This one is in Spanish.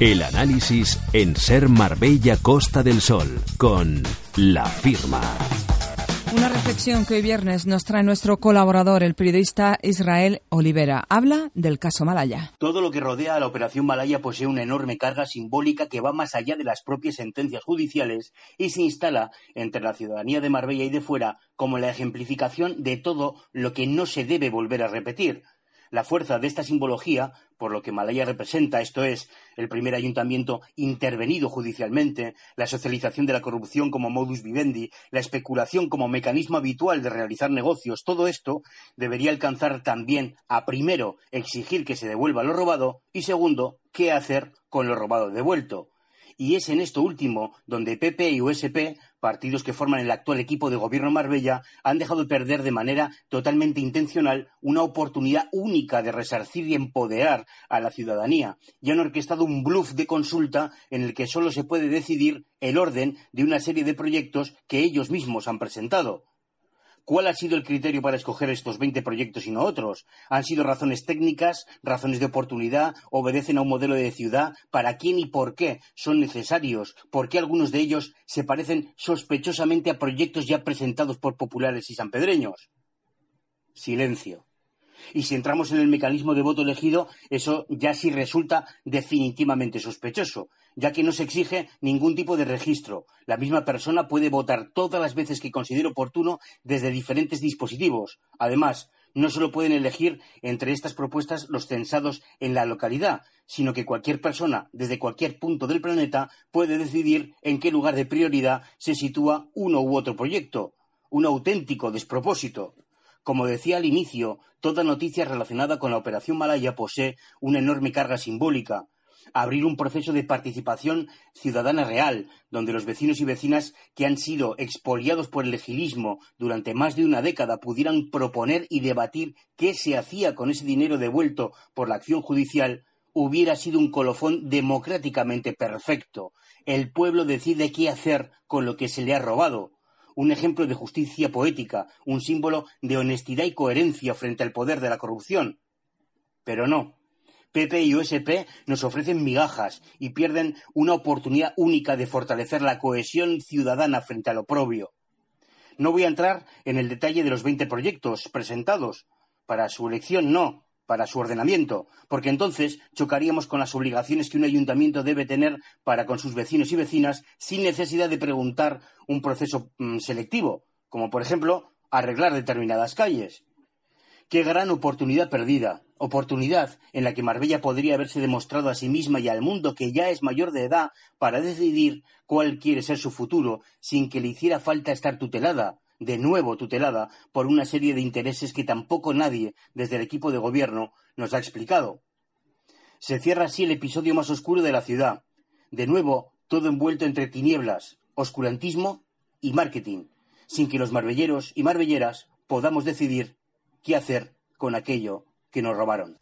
El análisis en Ser Marbella Costa del Sol con La Firma. Una reflexión que hoy viernes nos trae nuestro colaborador, el periodista Israel Olivera. Habla del caso Malaya. Todo lo que rodea a la operación Malaya posee una enorme carga simbólica que va más allá de las propias sentencias judiciales y se instala entre la ciudadanía de Marbella y de fuera como la ejemplificación de todo lo que no se debe volver a repetir la fuerza de esta simbología, por lo que Malaya representa, esto es, el primer ayuntamiento intervenido judicialmente, la socialización de la corrupción como modus vivendi, la especulación como mecanismo habitual de realizar negocios, todo esto debería alcanzar también a primero exigir que se devuelva lo robado y segundo, qué hacer con lo robado devuelto. Y es en esto último donde PP y USP, partidos que forman el actual equipo de gobierno Marbella, han dejado de perder de manera totalmente intencional una oportunidad única de resarcir y empoderar a la ciudadanía y han orquestado un bluff de consulta en el que solo se puede decidir el orden de una serie de proyectos que ellos mismos han presentado. ¿Cuál ha sido el criterio para escoger estos 20 proyectos y no otros? ¿Han sido razones técnicas, razones de oportunidad, obedecen a un modelo de ciudad? ¿Para quién y por qué son necesarios? ¿Por qué algunos de ellos se parecen sospechosamente a proyectos ya presentados por populares y sanpedreños? Silencio. Y si entramos en el mecanismo de voto elegido, eso ya sí resulta definitivamente sospechoso, ya que no se exige ningún tipo de registro. La misma persona puede votar todas las veces que considere oportuno desde diferentes dispositivos. Además, no solo pueden elegir entre estas propuestas los censados en la localidad, sino que cualquier persona, desde cualquier punto del planeta, puede decidir en qué lugar de prioridad se sitúa uno u otro proyecto. Un auténtico despropósito. Como decía al inicio, toda noticia relacionada con la Operación Malaya posee una enorme carga simbólica. Abrir un proceso de participación ciudadana real, donde los vecinos y vecinas que han sido expoliados por el legilismo durante más de una década pudieran proponer y debatir qué se hacía con ese dinero devuelto por la acción judicial, hubiera sido un colofón democráticamente perfecto. El pueblo decide qué hacer con lo que se le ha robado un ejemplo de justicia poética, un símbolo de honestidad y coherencia frente al poder de la corrupción. Pero no. PP y USP nos ofrecen migajas y pierden una oportunidad única de fortalecer la cohesión ciudadana frente al oprobio. No voy a entrar en el detalle de los 20 proyectos presentados. Para su elección no, para su ordenamiento, porque entonces chocaríamos con las obligaciones que un ayuntamiento debe tener para con sus vecinos y vecinas sin necesidad de preguntar un proceso mm, selectivo, como por ejemplo arreglar determinadas calles. Qué gran oportunidad perdida, oportunidad en la que Marbella podría haberse demostrado a sí misma y al mundo que ya es mayor de edad para decidir cuál quiere ser su futuro sin que le hiciera falta estar tutelada, de nuevo tutelada por una serie de intereses que tampoco nadie desde el equipo de gobierno nos ha explicado. Se cierra así el episodio más oscuro de la ciudad. De nuevo, todo envuelto entre tinieblas, oscurantismo y marketing, sin que los marbelleros y marbelleras podamos decidir qué hacer con aquello que nos robaron.